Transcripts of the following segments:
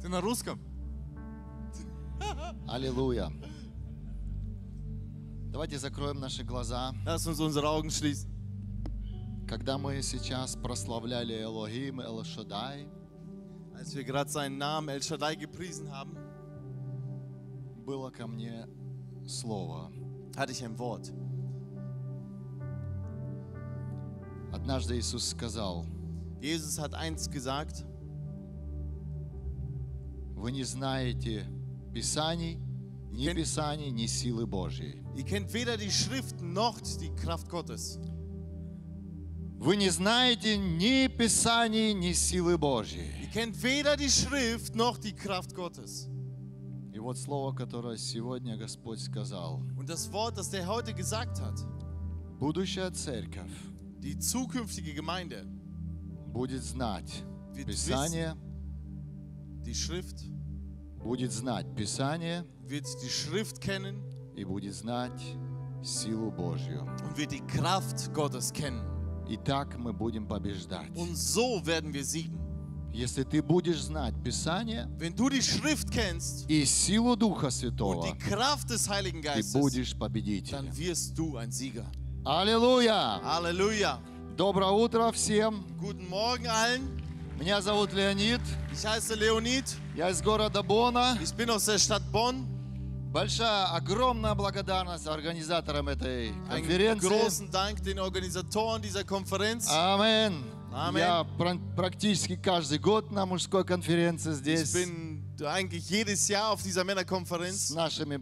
Ты на русском? Аллилуйя. Давайте закроем наши глаза. Lass uns unsere Augen schließen. Когда мы сейчас прославляли Элохим, Эл Шадай, Als wir gerade seinen Namen El Shaddai gepriesen haben, было ко мне слово. hatte ich ein Wort. Однажды Иисус сказал, Jesus hat eins gesagt, вы не знаете Писаний, ни Кен- Писаний, ни силы Божьей. ihr kennt weder die Schrift noch die Kraft Gottes. Вы не знаете ни Писаний, ни силы Божьей. Ihr kennt weder die Schrift noch die Kraft Gottes. И вот слово, которое сегодня Господь сказал. Und das Wort, das der heute gesagt hat, Будущая церковь die zukünftige Gemeinde будет знать Писание, wissen, die Schrift, будет знать Писание wird die Schrift kennen и будет знать силу Божью. und wird die Kraft Gottes kennen. И так мы будем побеждать. Und so werden wir siegen. Если ты будешь знать Писание Wenn du die Schrift kennst и силу Духа und Святого, die Kraft des Heiligen ты Geistes, будешь победителем. dann wirst du ein Sieger. Аллилуйя! Halleluja. Доброе утро всем! Guten Morgen allen. Меня зовут Леонид, Ich heiße Leonid. я из города Бона. Ich bin aus der Stadt Bonn. Большая, огромная благодарность организаторам этой Einen конференции. großen Dank den Organisatoren dieser Konferenz. Амин. Аминь. Я пр- практически каждый год на мужской конференции Ich здесь bin eigentlich jedes Jahr auf dieser с Männerkonferenz нашими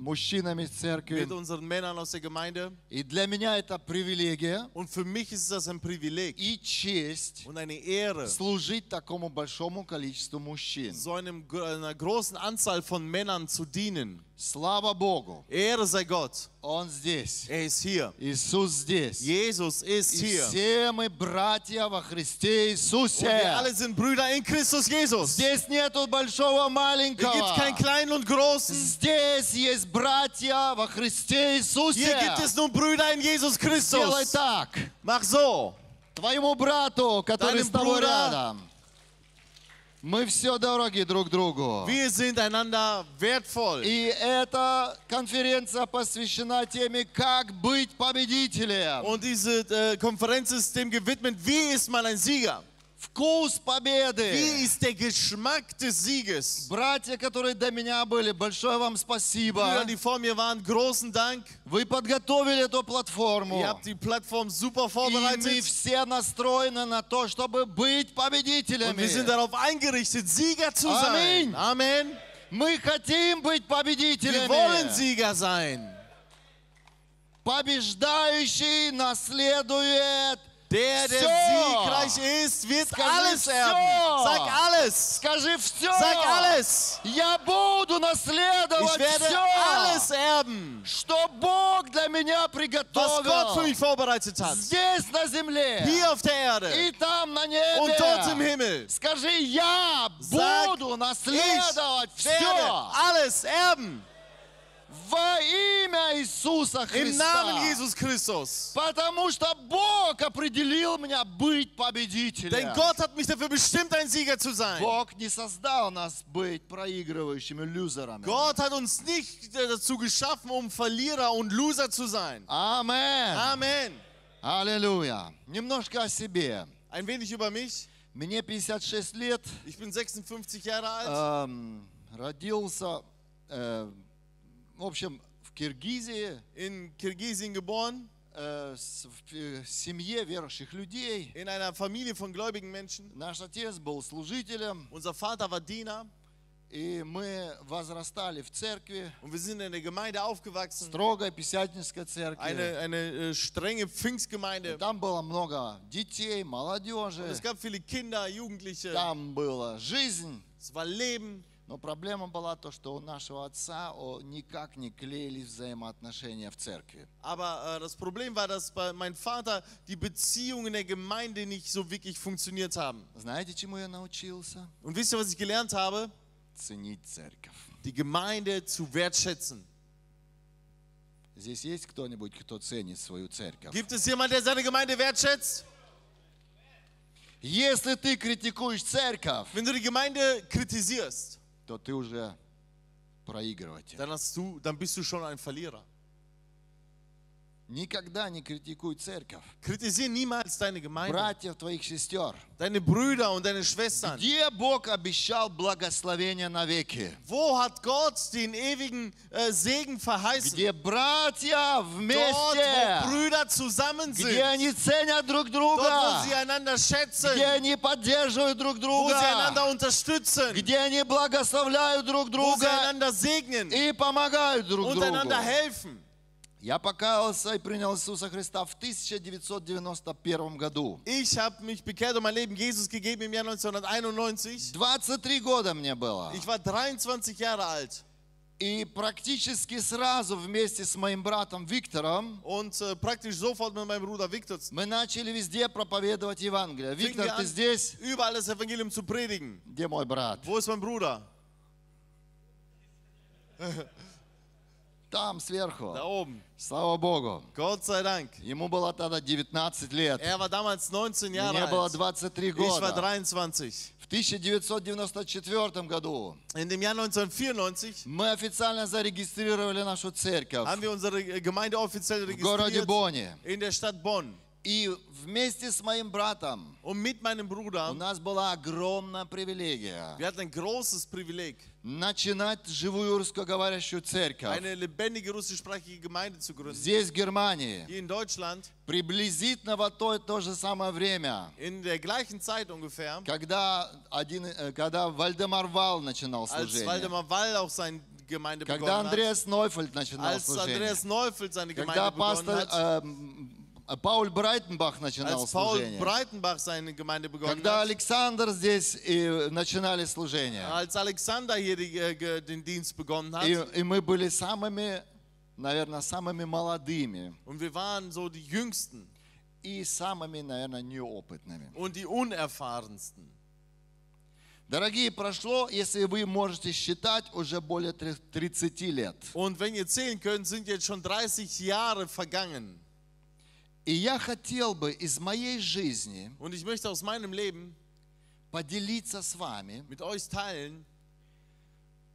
мужчинами из церкви. mit unseren Männern aus der Gemeinde. И для меня это привилегия Und für mich ist das ein Privileg и честь und eine Ehre, служить такому большому количеству мужчин. so einem, einer großen Anzahl von Männern zu dienen. Слава Богу, Ehre sei Gott. Он здесь. Er ist hier. Иисус здесь. Jesus ist И hier. все мы братья во Христе Und Иисусе. wir alle sind Brüder in Christus Jesus. Hier Здесь нету большого маленького. gibt es keinen Kleinen und Großen. Здесь есть братья во Христе Иисусе. Hier gibt es nur Brüder in Jesus Делай Christus. так. Mach so. Твоему брату, который Deinem с тобой Bruder. рядом. Мы все дороги друг другу. Wir sind einander wertvoll. И эта конференция посвящена теме, как быть победителем. Und diese äh, Konferenz ist dem gewidmet, wie ist man ein Sieger? Вкус Wie победы. ist der Geschmack des Sieges? Братья, которые до меня были, большое вам спасибо. Brüder, die vor mir waren, großen Dank. Вы подготовили эту платформу. Ihr habt die Plattform super И мы все настроены на то, чтобы быть Und wir sind победителями. darauf eingerichtet, Sieger zu Amen. sein. Amen. Мы хотим быть Wir победителями. wollen Sieger sein. Побеждающий наследует Der, der Всё. siegreich ist, wird Скажи alles всё. erben. Sag alles. Скажи все. Sag alles. Я буду Ich наследовать werde все, alles erben, что Бог для меня was Gott für приготовил. mich vorbereitet hat. Здесь на земле Hier auf derErde и там на und dort im небе. Himmel. Скажи, я Sag, буду наследовать Ich werde все alles erben во имя Иисуса im Namen Христа. Jesus Christus. Потому что Бог определил меня быть победителем. Denn Gott hat mich dafür bestimmt, ein Sieger zu sein. Бог не создал нас быть проигрывающими лузерами. Gott hat uns nicht dazu geschaffen, um Verlierer und Loser zu sein. Амен. Amen. Аллилуйя. Немножко о себе. Ein wenig über mich. Мне 56 лет. Ich bin 56 Jahre alt. Эм, родился, э, в общем, в Киргизии, In Kirgisien geboren. э, с- в э, семье верующих людей. In einer Familie von gläubigen Menschen. Наш отец был служителем, Unser Vater war Diener. и мы возрастали в церкви, Und wir sind in der Gemeinde aufgewachsen. строгой пятидесятнической церкви. Eine, eine äh, strenge Pfingstgemeinde. Там было много детей, Und молодежи, es gab viele Kinder, Jugendliche. там была жизнь. Es war Leben. Но проблема была то, что у нашего отца о, никак не клеились взаимоотношения в церкви. Aber äh, das Problem war, dass bei meinem Vater die Beziehungen in der Gemeinde nicht so wirklich funktioniert haben. Знаете, чему я научился? Und wisst ihr, was ich gelernt habe? Ценить церковь. Die Gemeinde zu wertschätzen. Здесь есть кто-нибудь, кто ценит свою церковь? Gibt es jemand, der seine Gemeinde wertschätzt? Если ты критикуешь церковь, Wenn du die Gemeinde kritisierst, то ты уже проигрыватель. dann, hast du, dann bist du schon ein Verlierer. Никогда не критикуй церковь, Kritisiere niemals deine Gemeinde, братьев твоих сестер. deine Brüder und deine Schwestern. Где Бог обещал благословение навеки? Wo hat Gott den ewigen äh, Segen verheißen? Где братья Dort, wo вместе, Brüder zusammen sind. где они ценят друг Dort, wo друга, sie einander schätzen. где они поддерживают друг Wo sie друга, einander unterstützen. где они благословляют друг Wo sie друга einander segnen. и помогают друг Und другу. einander helfen. Я покаялся и принял Иисуса Христа в 1991 году. Ich habe mich bekehrt und mein Leben Jesus gegeben im Jahr 1991. 23 года мне было. Ich war 23 Jahre alt. И практически сразу вместе с моим братом Виктором Und äh, praktisch sofort mit meinem Bruder Viktor мы начали везде проповедовать Евангелие. Виктор, ты an, здесь? überall das Evangelium zu predigen. Где мой брат? Wo ist mein Bruder? Там, сверху. Da oben. Слава Богу. Gott sei Dank. Ему было тогда 19 лет. Er war damals 19 Jahre Мне было alt. 23 Ich war года. 23. В 1994 году In dem Jahr 1994 мы официально зарегистрировали нашу церковь haben wir unsere Gemeinde offiziell в городе registriert Бонне. in der Stadt Bonn. И вместе с моим братом Und mit meinem у Bruder, нас была огромная привилегия wir hatten ein großes Privileg, начинать живую русскоговорящую церковь eine lebendige russischsprachige Gemeinde zu gründen. здесь, в Германии, Hier in Deutschland, приблизительно в то, то же самое время, in der gleichen Zeit ungefähr, когда, один, э, когда Вальдемар Вал начинал als служение, Waldemar Wall auch seine Gemeinde когда Андреас Нойфельд начинал als служение, Andreas Neufeld seine когда Gemeinde begonnen пастор hat, э, э, Paul Брайтенбах начинал als Paul служение, Breitenbach seine Gemeinde begonnen когда hat, Александр здесь э, начинали служение. als Alexander hier die, äh, den Dienst begonnen hat. И, и мы были самыми, наверное, самыми молодыми Und wir waren so die Jüngsten и самыми, наверное, неопытными. und die Unerfahrensten. Дорогие, прошло, если вы можете считать, уже более tre- 30 лет. Und wenn ihr zählen könnt, sind jetzt schon 30 Jahre vergangen. И я хотел бы из моей жизни Und ich möchte aus meinem Leben поделиться с вами, mit euch teilen,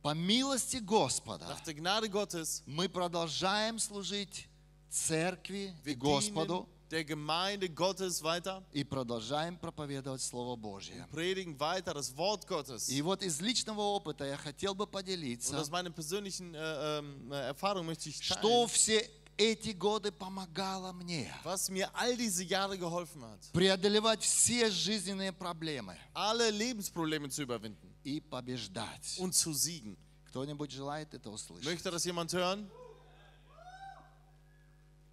по милости Господа, nach der Gnade Gottes, мы продолжаем служить церкви и Господу der Gemeinde Gottes weiter, и продолжаем проповедовать Слово Божье. predigen weiter das Wort Gottes. И вот из личного опыта я хотел бы Und поделиться, aus meiner persönlichen äh, ähm, äh, Erfahrung möchte ich что teilen, все эти годы помогало мне was mir all diese Jahre geholfen hat, преодолевать все жизненные проблемы alle Lebensprobleme zu überwinden и побеждать. und zu siegen. Кто-нибудь желает это услышать? Möchte das jemand hören?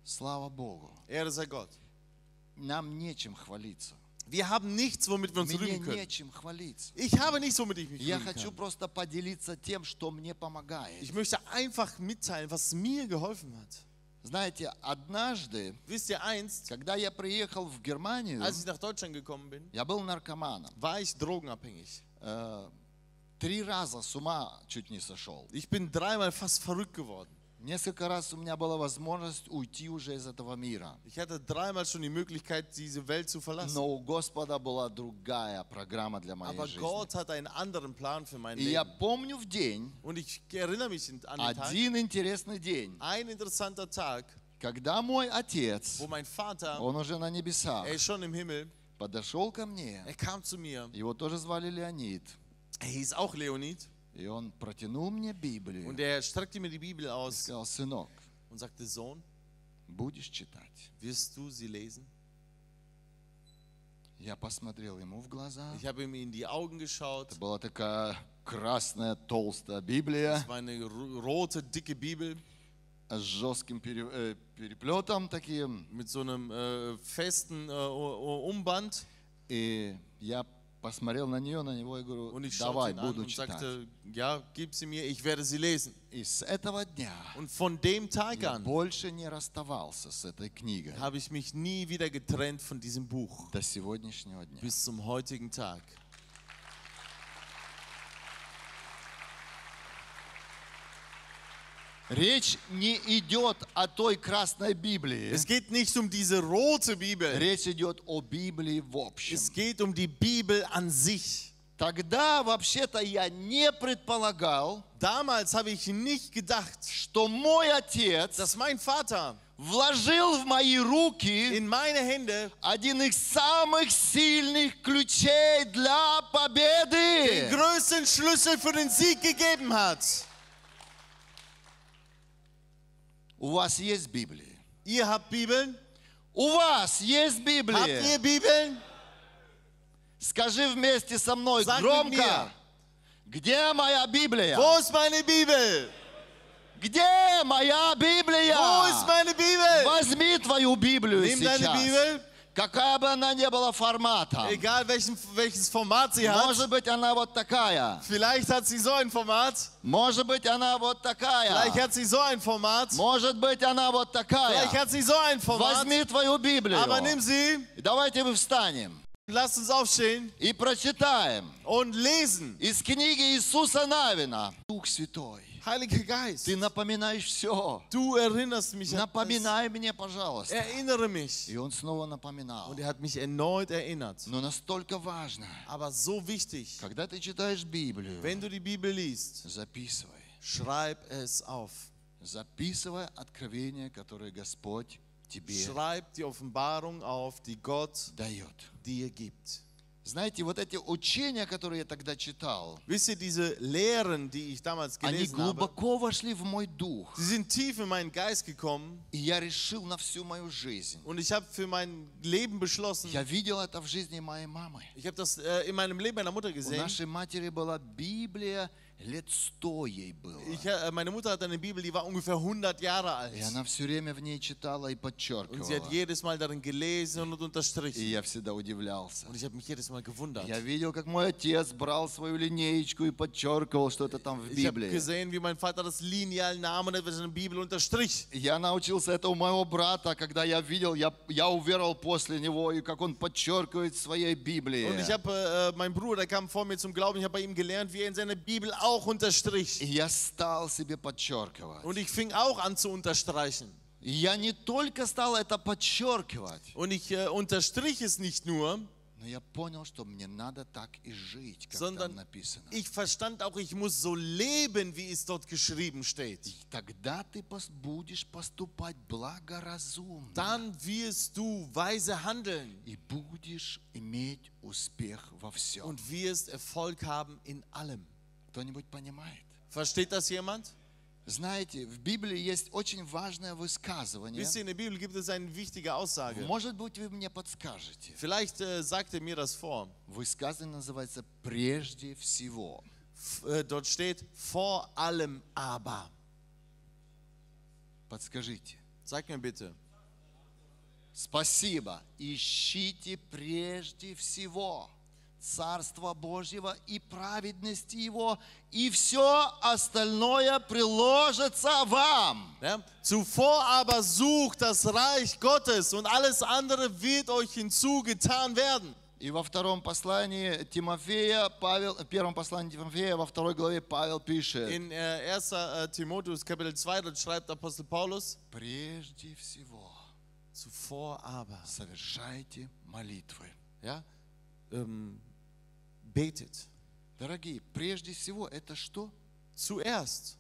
Слава Богу. Ehre sei Gott. Нам нечем хвалиться. Wir haben nichts, womit wir uns Мне rühmen können. Ich habe nichts, womit ich mich Я rühmen хочу kann. просто поделиться тем, что мне помогает. Ich möchte einfach mitteilen, was mir geholfen hat. Знаете, однажды, Wisst ihr einst, когда я приехал в Германию, als ich nach Deutschland gekommen bin, я был наркоманом. war ich drogenabhängig. Э, Три раза с ума чуть не сошел. Ich bin dreimal fast verrückt geworden. Несколько раз у меня была возможность уйти уже из этого мира. Ich hatte dreimal schon die Möglichkeit, diese Welt zu verlassen. Но у Господа была другая программа для моей Aber жизни. Gott hat einen anderen Plan für mein И я Leben. помню в день, Und ich erinnere mich an den Tag, один интересный день, ein interessanter Tag, когда мой отец, wo mein Vater, он уже на небесах, er ist schon im Himmel, подошел ко мне. er kam zu mir. Его тоже звали Леонид. Er hieß auch Leonid. И он протянул мне Библию Und er streckte mir die Bibel и aus сказал, сынок, und sagte, Sohn, будешь читать? wirst du sie lesen? Я посмотрел ему в глаза. Ich habe ihm in die Augen geschaut. Это была такая красная толстая Библия Es war eine ro- rote, dicke Bibel с жестким пере- э, переплетом таким. mit so einem äh, festen äh, Umband. И я посмотрел на нее, на него и говорю, Und ich давай, буду und читать. sagte, ja, gib sie mir, ich werde sie lesen. И с этого дня Und von dem Tag я an больше не расставался с этой книгой habe ich mich nie wieder getrennt von diesem Buch. до сегодняшнего дня. Bis zum heutigen Tag. Речь не идет о той красной Библии. Es geht nicht um diese rote Bibel. Речь идет о Библии в общем. Es geht um die Bibel an sich. Тогда вообще-то я не предполагал, Damals habe ich nicht gedacht, что мой отец dass mein Vater вложил в мои руки in meine Hände один из самых сильных ключей для den победы. größten Schlüssel für den Sieg gegeben hat. У вас есть Библия? Ihr habt Bibeln? У вас есть Habt Библия? ihr Bibeln? Скажи вместе со мной Sag громко. mir. Где моя Библия? Wo ist meine Bibel? Где моя Библия? Wo ist meine Bibel? Возьми твою Библию Nimm deine сейчас. Bibel, Какая бы она ни была формата. egal welchen, welches Format sie hat. Может быть, она вот такая. Vielleicht hat sie so ein Format, Может быть, она вот такая. vielleicht hat sie so ein Format, Может быть, она вот такая. vielleicht hat sie so ein Format. Возьми твою Библию. Aber nimm sie, Давайте мы встанем lass uns aufstehen и прочитаем und lesen. из книги Иисуса Навина. Дух Святой, Heiliger Geist, ты напоминаешь все. du erinnerst mich an. Напоминай мне, пожалуйста. Erinnere mich. И он снова напоминал. Und er hat mich erneut erinnert. Но настолько важно, Aber so wichtig, когда ты читаешь Библию, wenn du die Bibel liest, записывай. schreib es auf. Записывай откровение, которое Господь тебе Schreib die Offenbarung auf, die Gott дает. dir gibt. Знаете, вот эти учения, которые я тогда читал, Wisst ihr, diese Lehren, die ich damals они gelesen habe, глубоко вошли в мой дух. sie sind tief in meinen Geist gekommen И я решил на всю мою жизнь. und ich habe für mein Leben beschlossen, Я видел это в жизни моей мамы. ich habe das äh, in meinem Leben meiner Mutter У gesehen. нашей матери была Библия, лет сто ей было. Ich, äh, meine Mutter hat eine Bibel, die war ungefähr 100 Jahre alt. И она все время в ней читала и Und sie hat подчеркивала. jedes Mal darin gelesen und И unterstrichen. я всегда удивлялся. Und ich habe mich jedes Mal gewundert. Я видел, как мой отец брал свою линеечку и подчеркивал что-то там в Ich habe Библии. gesehen, wie mein Vater das Lineal nahm und etwas in der Bibel unterstrich. Я научился это у моего брата, когда я видел, я, я уверовал после него, и как он подчеркивает в своей Библии. Und ich habe, äh, mein Bruder, der kam vor mir zum Glauben, ich habe bei ihm gelernt, wie er in seiner Bibel auch unterstrich. И я стал себе подчеркивать. Und ich fing auch an zu unterstreichen. И я не только стал это подчеркивать, Und ich äh, unterstrich es nicht nur, но я понял, что мне надо так и жить, как Sondern там написано. ich verstand auch, ich muss so leben, wie es dort geschrieben steht. И тогда ты пос- будешь поступать благоразумно. Dann wirst du weise handeln И будешь иметь успех во всем. und wirst Erfolg haben in allem. Кто-нибудь понимает? Versteht das jemand? Знаете, в Библии есть очень важное высказывание. Wisst ihr, in der Bibel gibt es eine wichtige Aussage. Может быть, вы мне подскажете. Vielleicht äh, sagt er mir das vor. Высказывание называется «прежде всего». F äh, dort steht vor allem aber. Подскажите. Sag mir bitte. Спасибо. Ищите прежде всего Царство Божьего и праведности Его, и все остальное приложится вам. Ja? Zuvor aber sucht das Reich Gottes und alles andere wird euch hinzugetan werden. И во втором послании Тимофея, Павел, в первом послании Тимофея, во второй главе Павел пишет, In äh, 1. Äh, Timotheus Kapitel 2, dort schreibt Apostel Paulus, прежде всего zuvor aber, совершайте молитвы. ja, ähm, betet. Дорогие, прежде всего это что? Zuerst.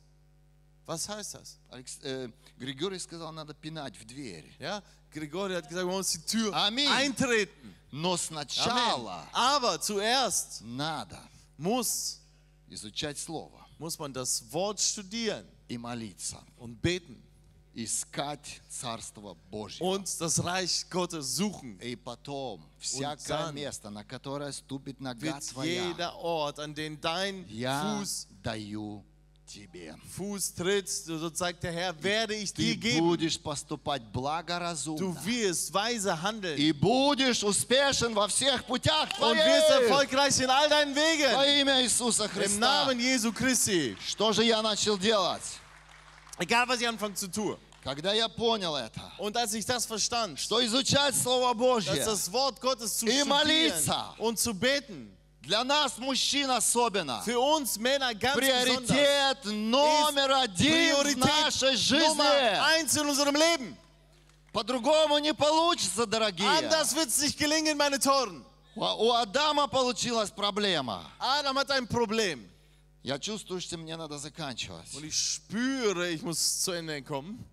Was heißt das? Э, Григорий сказал, надо пинать в дверь. Ja, Gregori hat gesagt, wir müssen die Tür Amen. eintreten. Но Amen. сначала Aber zuerst надо muss, изучать Слово muss man das Wort studieren и молиться. und beten Искать Царство Божье. und das Reich Gottes suchen. И потом всякое место, на которое ступит нога твоя, jeder Ort, an den dein я Fuß, даю тебе. Fuß tritt, so sagt der Herr, werde ich Ты dir geben. будешь поступать Du благоразумно. wirst weise handeln И будешь успешен во всех путях und wirst твоих. erfolgreich in all deinen Во Wegen. имя Иисуса Im Христа. Namen Jesu Christi. Что же я начал делать? Egal, was ich anfange zu tun. Когда я понял это, Und als ich das verstand, что изучать Слово dass Божье das Wort Gottes zu И молиться. und zu beten, Для нас, мужчин особенно, Für uns Männer ganz приоритет номер один в нашей Priorität Nummer жизни. eins in unserem Leben. По-другому не получится, дорогие. Anders wird es nicht gelingen, meine Toren. У Адама получилась проблема. Adam hat ein Problem. Я чувствую, что мне надо заканчивать. Und ich spüre, ich muss zu Ende kommen.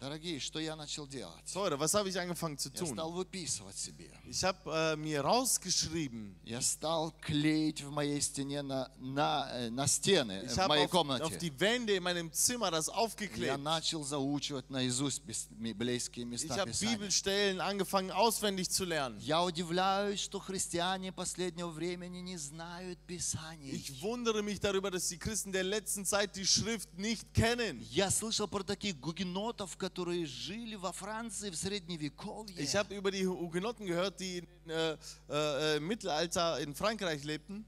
Дорогие, что я начал делать? Leute, was habe ich angefangen zu Я tun? стал выписывать себе. Ich habe äh, mir rausgeschrieben, Я стал клеить в моей стене на, на, э, на стены ich в habe моей auf, auf комнате. die Wände in meinem Zimmer das Я aufgeklebt. начал заучивать наизусть библейские Ich места habe Писания. Bibelstellen angefangen auswendig zu lernen. Я удивляюсь, что христиане последнего времени не знают Писаний. Ich wundere mich darüber, dass die Christen der letzten Zeit die Schrift nicht kennen. Я слышал про таких гугенотов, которые жили во Франции в Средневековье. Ich habe über die Hugenotten gehört, die in, äh, äh, im Mittelalter in Frankreich lebten.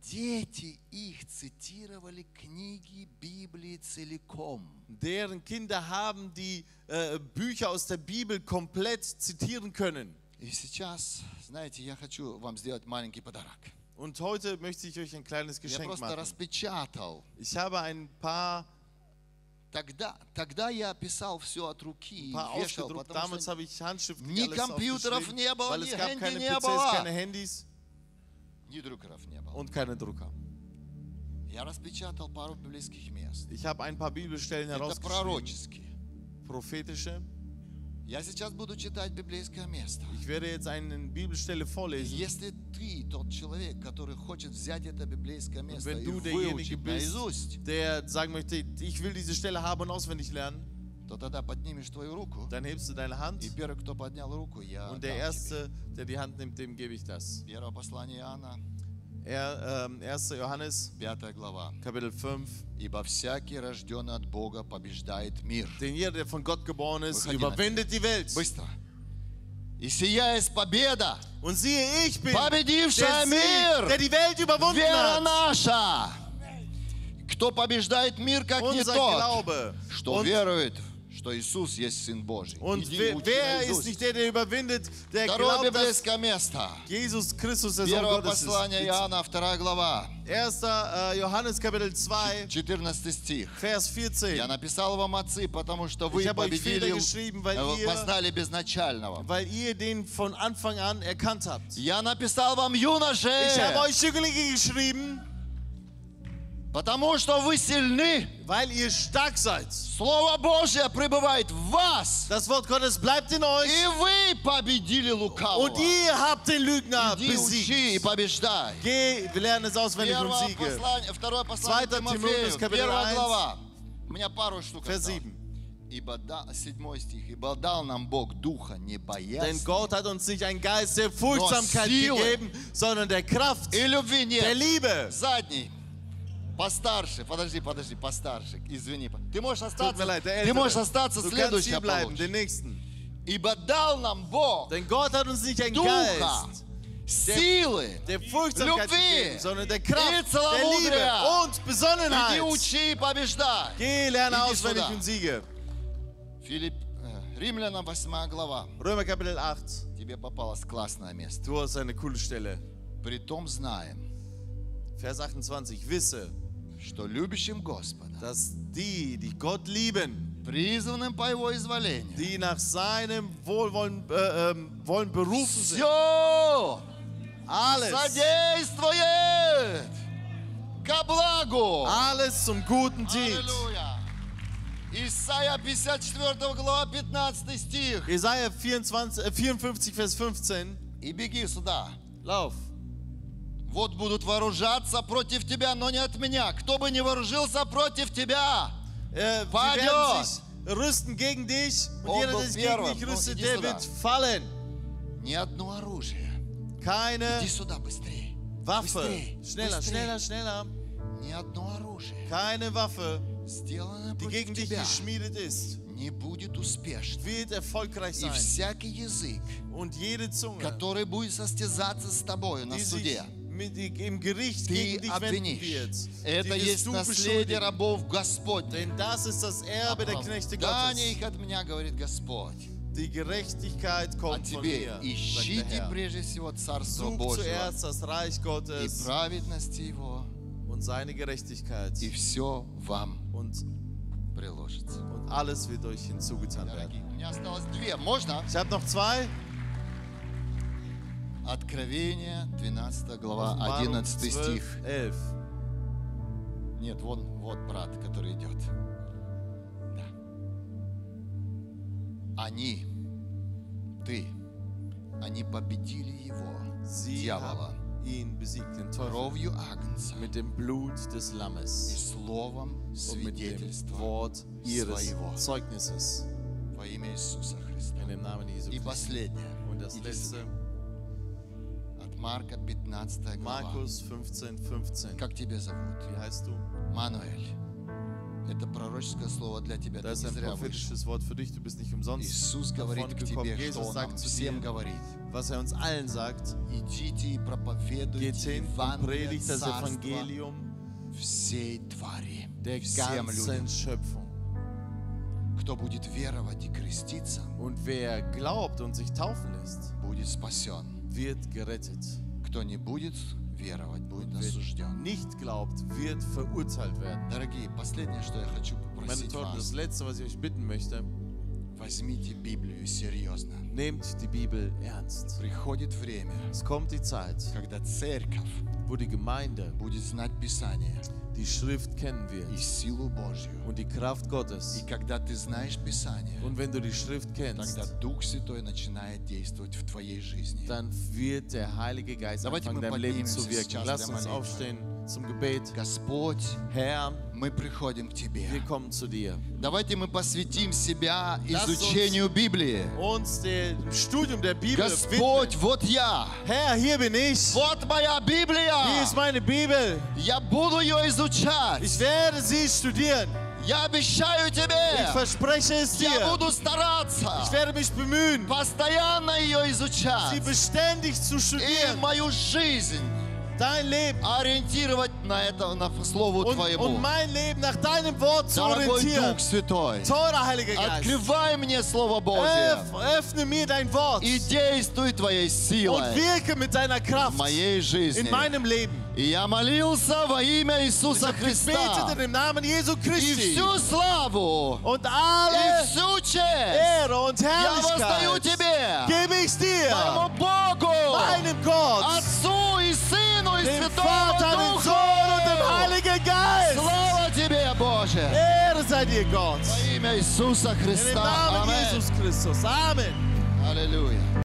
Дети их цитировали книги Библии целиком. Deren Kinder haben die äh, Bücher aus der Bibel komplett zitieren können. И сейчас, знаете, я хочу вам сделать маленький подарок. Und heute möchte ich euch ein kleines Я Geschenk просто machen. распечатал. Ich habe ein paar, Тогда, тогда я писал все от руки, paar вешал, потому что Ни компьютеров не было, ни keine не было. ни друкеров не было. und keine Drucker. Я распечатал пару библейских мест. Ich habe ein paar Bibelstellen Это herausgeschrieben, пророческие. prophetische. Я сейчас буду читать библейское место. Ich werde jetzt eine Bibelstelle vorlesen. Если ты тот человек, который хочет взять это библейское Und место wenn и du derjenige выучить bist, наизусть, der sagen möchte, ich will diese Stelle haben und auswendig lernen, то тогда поднимешь твою руку, dann hebst du deine Hand и первый, кто поднял руку, я und der дам тебе. Erste, der die Hand nimmt, dem gebe ich das. Первое послание Иоанна, Er, ähm, 1. Johannes, 5 глава. Kapitel 5. Ибо всякий, рожденный от Бога, побеждает мир. Denn jeder, der von Gott geboren ist, Выходи überwindet die Welt. Быстро. И сия есть победа, Und siehe, ich bin der победившая Sieg, мир, der die Welt überwunden вера hat. наша. Кто побеждает мир, как не Unser тот, Glaube. что Und, верует, что Иисус есть Сын Божий. und Иди wer, учи wer наизусть. ist nicht der, der überwindet, der Второе glaubt, библейское место. Jesus Christus der Sohn Первое ist. послание Иоанна, 2 глава, 1. äh, Johannes Kapitel 2, 14 стих. Vers 14. Я написал вам, отцы, потому что вы победили, э, познали безначального. Weil ihr den von Anfang an erkannt habt. Я написал вам, юноши, Ich habe euch Jünglinge geschrieben, потому что вы сильны. weil ihr stark seid. Слово Божье пребывает в вас. Das Wort Gottes bleibt in euch И вы победили лукавого. und ihr habt den Lügner Иди учи и besiegt. побеждай. Geh, wir lernen es auswendig und siege. послание, второе послание Тимофею, первая 1. глава. У меня пару штук Vers осталось. 7. Ибо да, седьмой стих. Ибо дал нам Бог духа не Denn боязни Gott hat uns nicht einen Geist der Furchtsamkeit gegeben, sondern der Kraft, der. Liebe. Задний. Постарше, подожди, подожди, постарше, извини. Ты можешь остаться, der ты можешь остаться, nächsten. Ибо дал нам Бог Denn Gott hat uns nicht einen духа, Geist силы, der Furchtsamkeit Любви gegeben, sondern der Kraft, der. Liebe und иди Besonnenheit. учи и побеждай. Geh, lerne Иди auswendig und siege. Филипп, э, Римлянам 8 глава. Römer Kapitel 8. Тебе попалось классное место. Du hast eine coole Stelle. Притом знаем, Vers 28. Wisse, что любящим Господа, dass die, die Gott lieben, призванным по Его изволению, die nach seinem Wohlwollen äh, ähm, wollen berufen sind, все alles, содействует ко благу. alles zum Guten dient. Аллилуйя. Исайя 54 глава 15 стих. Jesaja 24, äh, 54, Vers 15. И беги сюда. Lauf. Вот будут вооружаться против тебя, но не от меня. Кто бы не вооружился против тебя, Äh, sich rüsten gegen dich und jeder, der sich gegen dich Ну, rüstet, der сюда. wird fallen. ни одно оружие. Keine Иди сюда быстрее. Waffe. Быстрее, Schneller, быстрее. schneller, schneller. Ни одно оружие, Keine Waffe, сделанное die gegen dich тебя, geschmiedet ist, не будет успешным. wird erfolgreich И sein. всякий язык, Und jede Zunge, который будет состязаться с тобою на суде, im Gericht ты gegen dich wenden обвинишь. wird, Это есть наследие рабов Господних. Denn das ist das Erbe der Knechte Оправдание Gottes. их от меня, говорит Господь. Die Gerechtigkeit А kommt von тебе mir, sagt der ищите прежде всего Царство Reich и Gottes праведности Его, und seine Gerechtigkeit и все вам und, приложится. und alles wird euch hinzugetan werden. Дорогие, у меня осталось две. Можно? Ich habe noch zwei. Откровение, 12 глава, Offenbarung 11 12, стих. 11. Нет, вон, вот брат, который идет. Да. Они, ты, они победили его, Sie дьявола, haben ihn besiegt, den Teufel, кровью Агнца mit dem Blut des и словом свидетельства Wort ihres своего. Zeugnisses. во имя Иисуса Христа. In dem Namen Jesu И последнее. Und das letzte, Марка 15 глава. Markus 15, 15. Как тебя зовут? Wie heißt du? Мануэль. Это пророческое слово для тебя. Ты Das ist не зря prophetisches Wort für dich. Du bist nicht umsonst Иисус говорит к тебе, что Jesus нам sagt zu всем dir, говорит. was er uns allen sagt. Идите и проповедуйте Евангелие das Evangelium всей твари, der всем людям. Schöpfung. Кто будет веровать и креститься, Und wer glaubt und sich taufen lässt, будет спасен. wird gerettet. Кто не будет веровать, будет Wer осужден. nicht glaubt, wird verurteilt werden. Дорогие, последнее, что я хочу Meine попросить Teufel, das вас, Letzte, was ich euch bitten möchte, Возьмите Библию серьезно. nehmt die Bibel ernst. Приходит время, Es kommt die Zeit, когда церковь wo die Gemeinde будет знать Писание die Schrift kennen и wird силу Божью. und die Kraft Gottes. И когда ты знаешь Писание, Und wenn du die Schrift kennst, тогда Дух Святой начинает действовать в твоей жизни. dann wird der Heilige Geist Давайте anfangen, мы Leben поднимемся zu wirken. сейчас Lass для uns молитвы. aufstehen zum Gebet. Господь, Herr, мы приходим к Тебе. wir kommen zu dir. Давайте мы посвятим себя Lass uns- изучению Библии. Uns dem Studium der Bibel widmen. Господь, вот я. Herr, hier bin ich. Вот моя Hier Библия. ist meine Bibel. Я буду ее изучать. Ich werde sie studieren. Я обещаю Ich тебе. verspreche es Я dir. буду стараться. Ich werde mich bemühen, Постоянно ее sie изучать. beständig zu И мою жизнь Dein Leben ориентировать на это, на Слову und, Твоему. und mein Leben nach deinem Wort zu orientieren. Дух Святой, Teurer Heiliger Geist, открывай мне Слово Божье öff- öffne mir dein Wort и действуй Твоей und силой wirke mit deiner в Kraft моей жизни. in meinem Leben. И я молился во имя Иисуса Христа. dem Namen Jesu И Christi. всю славу, Und и alle всю честь Ehre und я воздаю Тебе, gebe ich dir, моему Богу, meinem Gott, Отцу Vater, dem Sohn und dem Духу. Heiligen Geist. Слава Тебе, Боже! Ehre sei dir, Gott. Во имя Иисуса In dem Христа. Namen Аминь. Jesus Christus. Amen. Аллилуйя.